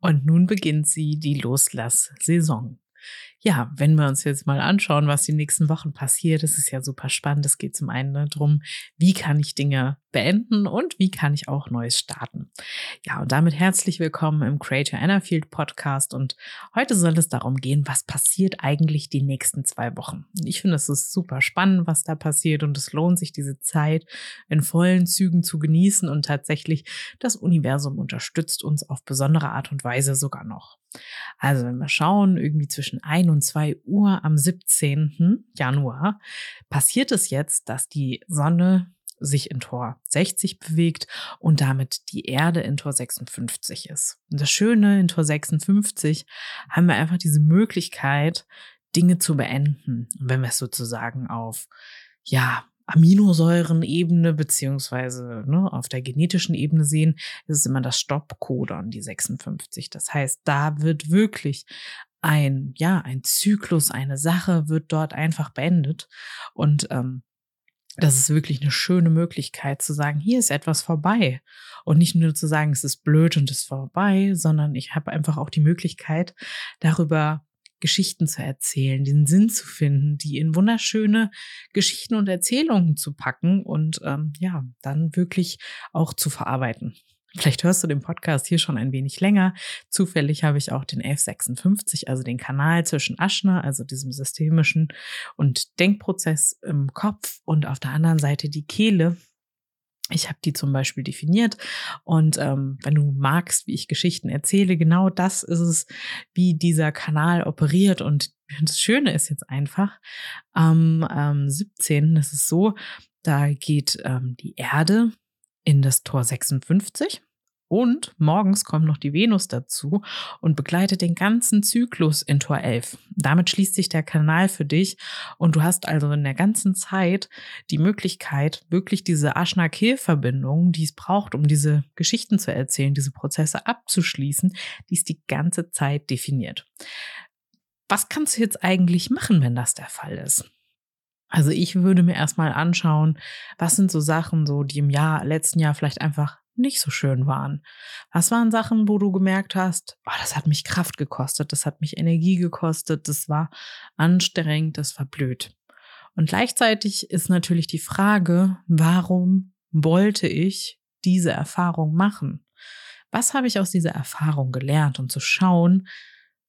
Und nun beginnt sie die Loslass-Saison ja, wenn wir uns jetzt mal anschauen, was die nächsten Wochen passiert, das ist ja super spannend. Es geht zum einen darum, wie kann ich Dinge beenden und wie kann ich auch Neues starten. Ja, und damit herzlich willkommen im Creator Enerfield Podcast. Und heute soll es darum gehen, was passiert eigentlich die nächsten zwei Wochen. Ich finde, es ist super spannend, was da passiert und es lohnt sich, diese Zeit in vollen Zügen zu genießen und tatsächlich das Universum unterstützt uns auf besondere Art und Weise sogar noch. Also wenn wir schauen, irgendwie zwischen ein und zwei Uhr am 17. Januar passiert es jetzt, dass die Sonne sich in Tor 60 bewegt und damit die Erde in Tor 56 ist. Und das Schöne in Tor 56 haben wir einfach diese Möglichkeit, Dinge zu beenden. Und wenn wir es sozusagen auf, ja, Aminosäurenebene beziehungsweise ne, auf der genetischen Ebene sehen, ist es immer das Stoppcodon, die 56. Das heißt, da wird wirklich ein, ja, ein Zyklus, eine Sache wird dort einfach beendet. Und ähm, das ist wirklich eine schöne Möglichkeit zu sagen, hier ist etwas vorbei. Und nicht nur zu sagen, es ist blöd und es ist vorbei, sondern ich habe einfach auch die Möglichkeit, darüber Geschichten zu erzählen, den Sinn zu finden, die in wunderschöne Geschichten und Erzählungen zu packen und ähm, ja, dann wirklich auch zu verarbeiten. Vielleicht hörst du den Podcast hier schon ein wenig länger. Zufällig habe ich auch den 1156, also den Kanal zwischen Aschner, also diesem systemischen und Denkprozess im Kopf und auf der anderen Seite die Kehle, ich habe die zum Beispiel definiert und ähm, wenn du magst, wie ich Geschichten erzähle, genau das ist es, wie dieser Kanal operiert und das Schöne ist jetzt einfach, am ähm, 17. ist es so, da geht ähm, die Erde in das Tor 56 und morgens kommt noch die Venus dazu und begleitet den ganzen Zyklus in Tor 11. Damit schließt sich der Kanal für dich und du hast also in der ganzen Zeit die Möglichkeit, wirklich diese Ashna-Kehl-Verbindung, die es braucht, um diese Geschichten zu erzählen, diese Prozesse abzuschließen, die ist die ganze Zeit definiert. Was kannst du jetzt eigentlich machen, wenn das der Fall ist? Also ich würde mir erstmal anschauen, was sind so Sachen, so die im Jahr, letzten Jahr vielleicht einfach nicht so schön waren? Was waren Sachen, wo du gemerkt hast, oh, das hat mich Kraft gekostet, das hat mich Energie gekostet, das war anstrengend, das war blöd. Und gleichzeitig ist natürlich die Frage, warum wollte ich diese Erfahrung machen? Was habe ich aus dieser Erfahrung gelernt? Und zu schauen,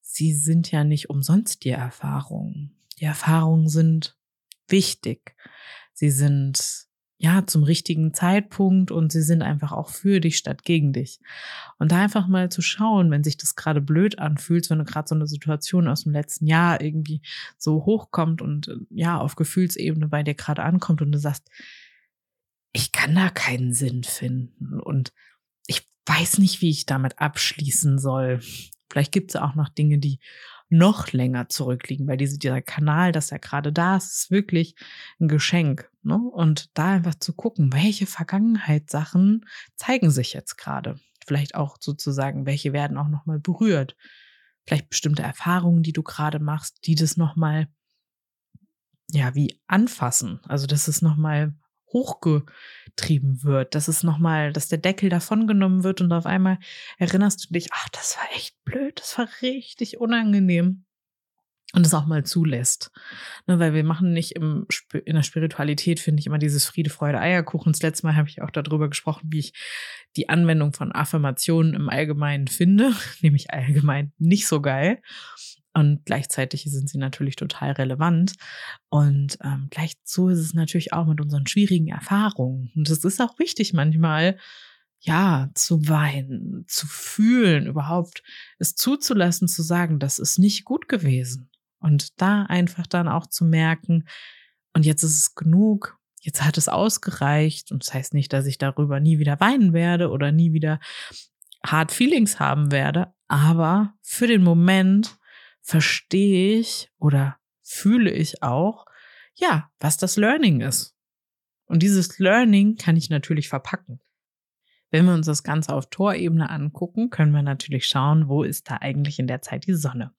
sie sind ja nicht umsonst die Erfahrungen. Die Erfahrungen sind wichtig. Sie sind ja, zum richtigen Zeitpunkt und sie sind einfach auch für dich statt gegen dich. Und da einfach mal zu schauen, wenn sich das gerade blöd anfühlt, wenn du gerade so eine Situation aus dem letzten Jahr irgendwie so hochkommt und äh, ja, auf Gefühlsebene bei dir gerade ankommt und du sagst, ich kann da keinen Sinn finden und ich weiß nicht, wie ich damit abschließen soll. Vielleicht gibt es auch noch Dinge, die noch länger zurückliegen, weil diese, dieser Kanal, dass er gerade da ist, ist wirklich ein Geschenk. Ne? Und da einfach zu gucken, welche Vergangenheitssachen zeigen sich jetzt gerade. Vielleicht auch sozusagen, welche werden auch nochmal berührt. Vielleicht bestimmte Erfahrungen, die du gerade machst, die das nochmal, ja, wie anfassen. Also, dass es nochmal hochgetrieben wird, dass es nochmal, dass der Deckel davongenommen wird und auf einmal erinnerst du dich, ach, das war echt blöd, das war richtig unangenehm. Und es auch mal zulässt. Ne, weil wir machen nicht im, in der Spiritualität, finde ich, immer dieses Friede, Freude, Eierkuchen. Das letzte Mal habe ich auch darüber gesprochen, wie ich die Anwendung von Affirmationen im Allgemeinen finde. Nämlich allgemein nicht so geil. Und gleichzeitig sind sie natürlich total relevant. Und ähm, gleich so ist es natürlich auch mit unseren schwierigen Erfahrungen. Und es ist auch wichtig manchmal, ja, zu weinen, zu fühlen, überhaupt es zuzulassen, zu sagen, das ist nicht gut gewesen. Und da einfach dann auch zu merken, und jetzt ist es genug, jetzt hat es ausgereicht. Und das heißt nicht, dass ich darüber nie wieder weinen werde oder nie wieder hart Feelings haben werde, aber für den Moment verstehe ich oder fühle ich auch, ja, was das Learning ist. Und dieses Learning kann ich natürlich verpacken. Wenn wir uns das Ganze auf Torebene angucken, können wir natürlich schauen, wo ist da eigentlich in der Zeit die Sonne.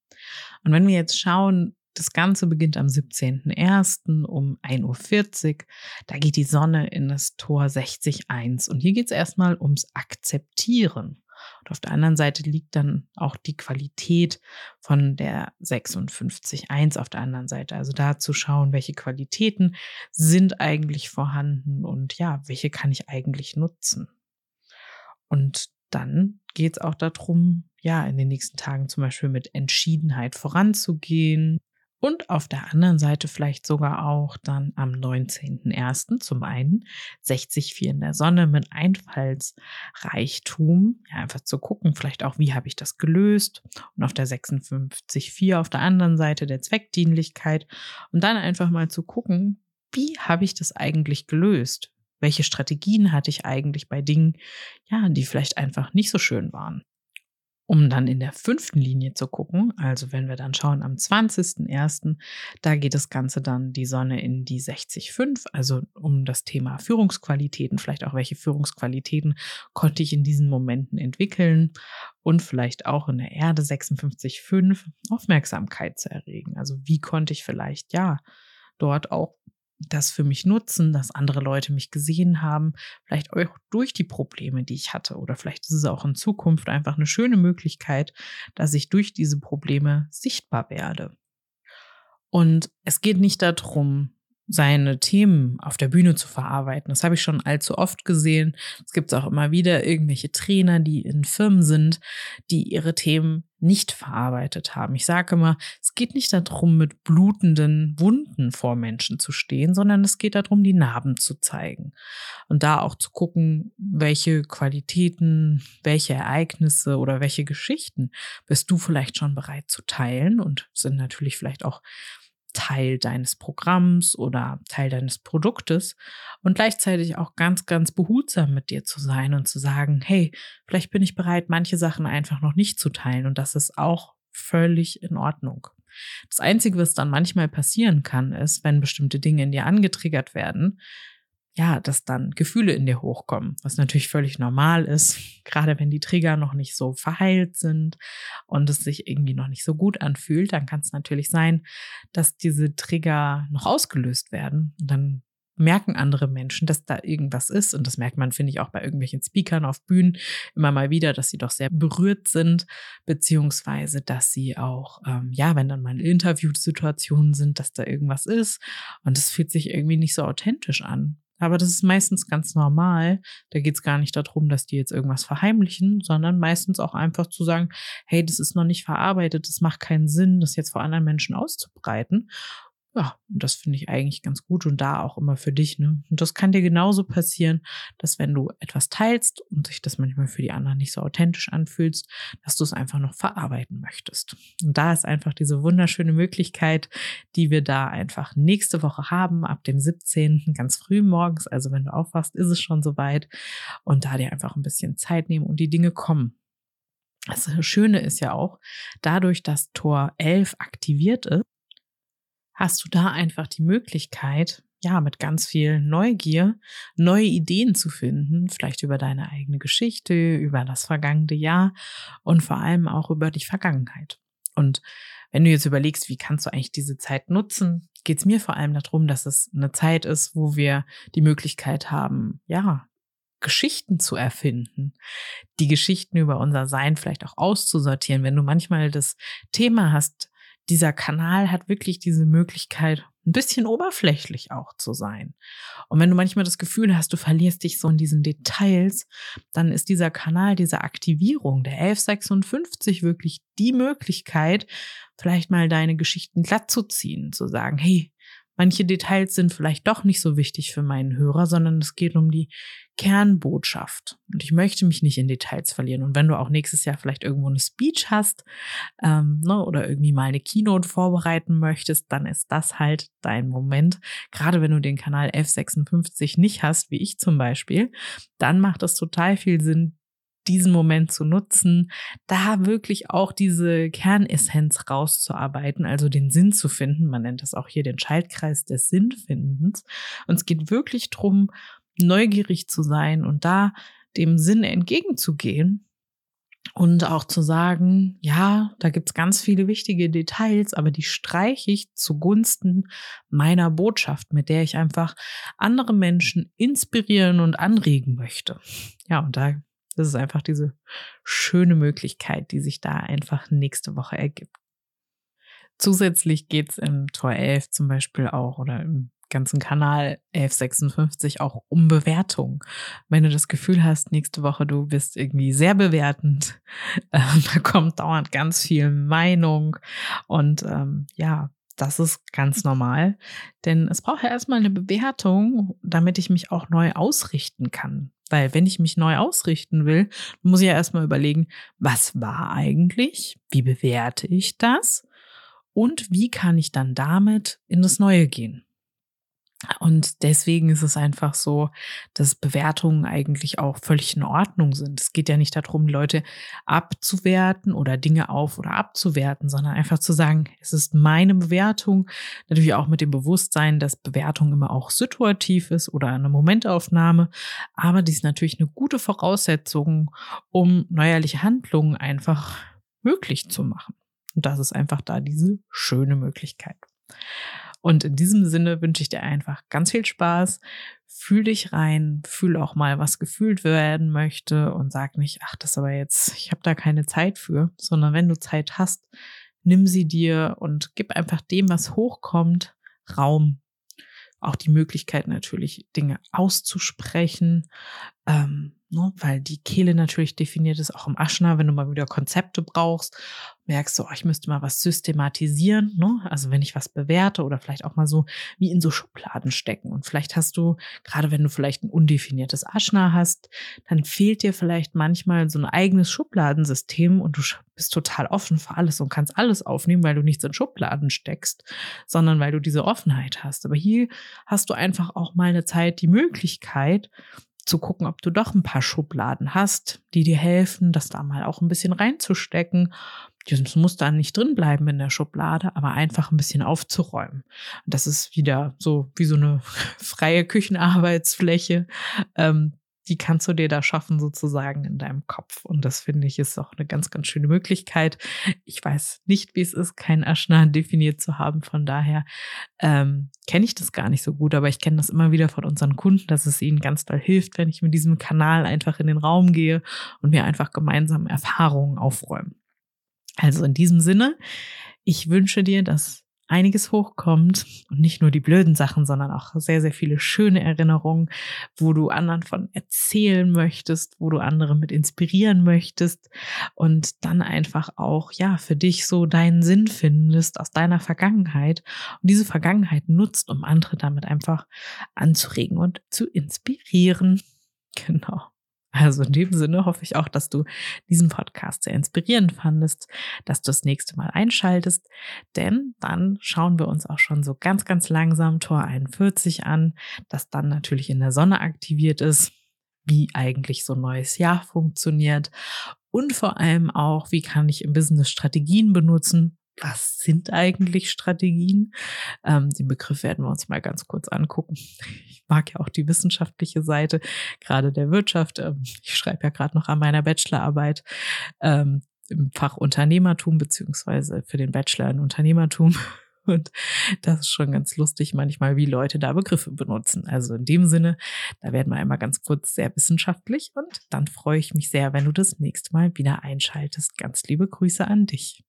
Und wenn wir jetzt schauen, das Ganze beginnt am 17.01. um 1.40 Uhr. Da geht die Sonne in das Tor 60.1. Und hier geht es erstmal ums Akzeptieren. Und auf der anderen Seite liegt dann auch die Qualität von der 56.1 auf der anderen Seite. Also da zu schauen, welche Qualitäten sind eigentlich vorhanden und ja, welche kann ich eigentlich nutzen. Und dann geht es auch darum, ja, in den nächsten Tagen zum Beispiel mit Entschiedenheit voranzugehen, und auf der anderen Seite vielleicht sogar auch dann am 19.01. zum einen 60 in der Sonne mit Einfallsreichtum. Ja, einfach zu gucken, vielleicht auch, wie habe ich das gelöst. Und auf der 56.4 auf der anderen Seite der Zweckdienlichkeit. Und dann einfach mal zu gucken, wie habe ich das eigentlich gelöst? Welche Strategien hatte ich eigentlich bei Dingen, ja, die vielleicht einfach nicht so schön waren? Um dann in der fünften Linie zu gucken. Also wenn wir dann schauen am 20.01., da geht das Ganze dann die Sonne in die 60.5, also um das Thema Führungsqualitäten, vielleicht auch welche Führungsqualitäten konnte ich in diesen Momenten entwickeln und vielleicht auch in der Erde 56.5 Aufmerksamkeit zu erregen. Also wie konnte ich vielleicht ja dort auch das für mich nutzen, dass andere Leute mich gesehen haben, vielleicht auch durch die Probleme, die ich hatte. Oder vielleicht ist es auch in Zukunft einfach eine schöne Möglichkeit, dass ich durch diese Probleme sichtbar werde. Und es geht nicht darum, seine Themen auf der Bühne zu verarbeiten. Das habe ich schon allzu oft gesehen. Es gibt auch immer wieder irgendwelche Trainer, die in Firmen sind, die ihre Themen nicht verarbeitet haben. Ich sage immer, es geht nicht darum, mit blutenden Wunden vor Menschen zu stehen, sondern es geht darum, die Narben zu zeigen. Und da auch zu gucken, welche Qualitäten, welche Ereignisse oder welche Geschichten bist du vielleicht schon bereit zu teilen und sind natürlich vielleicht auch Teil deines Programms oder Teil deines Produktes und gleichzeitig auch ganz, ganz behutsam mit dir zu sein und zu sagen, hey, vielleicht bin ich bereit, manche Sachen einfach noch nicht zu teilen und das ist auch völlig in Ordnung. Das Einzige, was dann manchmal passieren kann, ist, wenn bestimmte Dinge in dir angetriggert werden, ja, dass dann Gefühle in dir hochkommen, was natürlich völlig normal ist, gerade wenn die Trigger noch nicht so verheilt sind und es sich irgendwie noch nicht so gut anfühlt, dann kann es natürlich sein, dass diese Trigger noch ausgelöst werden. Und dann merken andere Menschen, dass da irgendwas ist. Und das merkt man, finde ich, auch bei irgendwelchen Speakern auf Bühnen immer mal wieder, dass sie doch sehr berührt sind, beziehungsweise, dass sie auch, ähm, ja, wenn dann mal Interviewsituationen sind, dass da irgendwas ist. Und es fühlt sich irgendwie nicht so authentisch an. Aber das ist meistens ganz normal. Da geht es gar nicht darum, dass die jetzt irgendwas verheimlichen, sondern meistens auch einfach zu sagen, hey, das ist noch nicht verarbeitet, das macht keinen Sinn, das jetzt vor anderen Menschen auszubreiten. Ja, und das finde ich eigentlich ganz gut und da auch immer für dich. Ne? Und das kann dir genauso passieren, dass wenn du etwas teilst und sich das manchmal für die anderen nicht so authentisch anfühlst, dass du es einfach noch verarbeiten möchtest. Und da ist einfach diese wunderschöne Möglichkeit, die wir da einfach nächste Woche haben, ab dem 17. ganz früh morgens. Also wenn du aufwachst, ist es schon soweit. Und da dir einfach ein bisschen Zeit nehmen und die Dinge kommen. Das Schöne ist ja auch, dadurch, dass Tor 11 aktiviert ist, hast du da einfach die Möglichkeit, ja, mit ganz viel Neugier neue Ideen zu finden, vielleicht über deine eigene Geschichte, über das vergangene Jahr und vor allem auch über die Vergangenheit. Und wenn du jetzt überlegst, wie kannst du eigentlich diese Zeit nutzen, geht es mir vor allem darum, dass es eine Zeit ist, wo wir die Möglichkeit haben, ja, Geschichten zu erfinden, die Geschichten über unser Sein vielleicht auch auszusortieren. Wenn du manchmal das Thema hast, dieser Kanal hat wirklich diese Möglichkeit, ein bisschen oberflächlich auch zu sein. Und wenn du manchmal das Gefühl hast, du verlierst dich so in diesen Details, dann ist dieser Kanal, diese Aktivierung der 1156 wirklich die Möglichkeit, vielleicht mal deine Geschichten glatt zu ziehen, zu sagen, hey, Manche Details sind vielleicht doch nicht so wichtig für meinen Hörer, sondern es geht um die Kernbotschaft. Und ich möchte mich nicht in Details verlieren. Und wenn du auch nächstes Jahr vielleicht irgendwo eine Speech hast ähm, ne, oder irgendwie mal eine Keynote vorbereiten möchtest, dann ist das halt dein Moment. Gerade wenn du den Kanal F56 nicht hast, wie ich zum Beispiel, dann macht es total viel Sinn, diesen Moment zu nutzen, da wirklich auch diese Kernessenz rauszuarbeiten, also den Sinn zu finden. Man nennt das auch hier den Schaltkreis des Sinnfindens. Und es geht wirklich darum, neugierig zu sein und da dem Sinn entgegenzugehen und auch zu sagen, ja, da gibt's ganz viele wichtige Details, aber die streiche ich zugunsten meiner Botschaft, mit der ich einfach andere Menschen inspirieren und anregen möchte. Ja, und da Das ist einfach diese schöne Möglichkeit, die sich da einfach nächste Woche ergibt. Zusätzlich geht's im Tor 11 zum Beispiel auch oder im ganzen Kanal 1156 auch um Bewertung. Wenn du das Gefühl hast, nächste Woche du bist irgendwie sehr bewertend, äh, da kommt dauernd ganz viel Meinung und ähm, ja, das ist ganz normal, denn es braucht ja erstmal eine Bewertung, damit ich mich auch neu ausrichten kann. Weil wenn ich mich neu ausrichten will, muss ich ja erstmal überlegen, was war eigentlich? Wie bewerte ich das? Und wie kann ich dann damit in das Neue gehen? Und deswegen ist es einfach so, dass Bewertungen eigentlich auch völlig in Ordnung sind. Es geht ja nicht darum, Leute abzuwerten oder Dinge auf oder abzuwerten, sondern einfach zu sagen, es ist meine Bewertung. Natürlich auch mit dem Bewusstsein, dass Bewertung immer auch situativ ist oder eine Momentaufnahme. Aber dies ist natürlich eine gute Voraussetzung, um neuerliche Handlungen einfach möglich zu machen. Und das ist einfach da diese schöne Möglichkeit. Und in diesem Sinne wünsche ich dir einfach ganz viel Spaß. Fühl dich rein, fühl auch mal, was gefühlt werden möchte und sag nicht, ach, das aber jetzt, ich habe da keine Zeit für, sondern wenn du Zeit hast, nimm sie dir und gib einfach dem, was hochkommt, Raum. Auch die Möglichkeit natürlich, Dinge auszusprechen, ähm, ne, weil die Kehle natürlich definiert ist, auch im Aschner, wenn du mal wieder Konzepte brauchst, merkst du, oh, ich müsste mal was systematisieren, ne? also wenn ich was bewerte oder vielleicht auch mal so wie in so Schubladen stecken und vielleicht hast du, gerade wenn du vielleicht ein undefiniertes Aschner hast, dann fehlt dir vielleicht manchmal so ein eigenes Schubladensystem und du bist total offen für alles und kannst alles aufnehmen, weil du nichts in Schubladen steckst, sondern weil du diese Offenheit hast. Aber hier hast du einfach auch mal eine Zeit die Möglichkeit, zu gucken, ob du doch ein paar Schubladen hast, die dir helfen, das da mal auch ein bisschen reinzustecken. Das muss da nicht drin bleiben in der Schublade, aber einfach ein bisschen aufzuräumen. Das ist wieder so wie so eine freie Küchenarbeitsfläche, ähm, die kannst du dir da schaffen, sozusagen in deinem Kopf. Und das finde ich ist auch eine ganz, ganz schöne Möglichkeit. Ich weiß nicht, wie es ist, kein Aschner definiert zu haben. Von daher ähm, kenne ich das gar nicht so gut, aber ich kenne das immer wieder von unseren Kunden, dass es ihnen ganz doll hilft, wenn ich mit diesem Kanal einfach in den Raum gehe und wir einfach gemeinsam Erfahrungen aufräumen. Also in diesem Sinne, ich wünsche dir, dass einiges hochkommt und nicht nur die blöden Sachen, sondern auch sehr, sehr viele schöne Erinnerungen, wo du anderen von erzählen möchtest, wo du andere mit inspirieren möchtest und dann einfach auch, ja, für dich so deinen Sinn findest aus deiner Vergangenheit und diese Vergangenheit nutzt, um andere damit einfach anzuregen und zu inspirieren. Genau. Also in dem Sinne hoffe ich auch, dass du diesen Podcast sehr inspirierend fandest, dass du das nächste Mal einschaltest, denn dann schauen wir uns auch schon so ganz, ganz langsam Tor 41 an, das dann natürlich in der Sonne aktiviert ist, wie eigentlich so ein neues Jahr funktioniert. Und vor allem auch, wie kann ich im Business Strategien benutzen, was sind eigentlich Strategien? Ähm, den Begriff werden wir uns mal ganz kurz angucken. Ich mag ja auch die wissenschaftliche Seite, gerade der Wirtschaft. Ähm, ich schreibe ja gerade noch an meiner Bachelorarbeit ähm, im Fach Unternehmertum, beziehungsweise für den Bachelor in Unternehmertum. Und das ist schon ganz lustig manchmal, wie Leute da Begriffe benutzen. Also in dem Sinne, da werden wir einmal ganz kurz sehr wissenschaftlich und dann freue ich mich sehr, wenn du das nächste Mal wieder einschaltest. Ganz liebe Grüße an dich.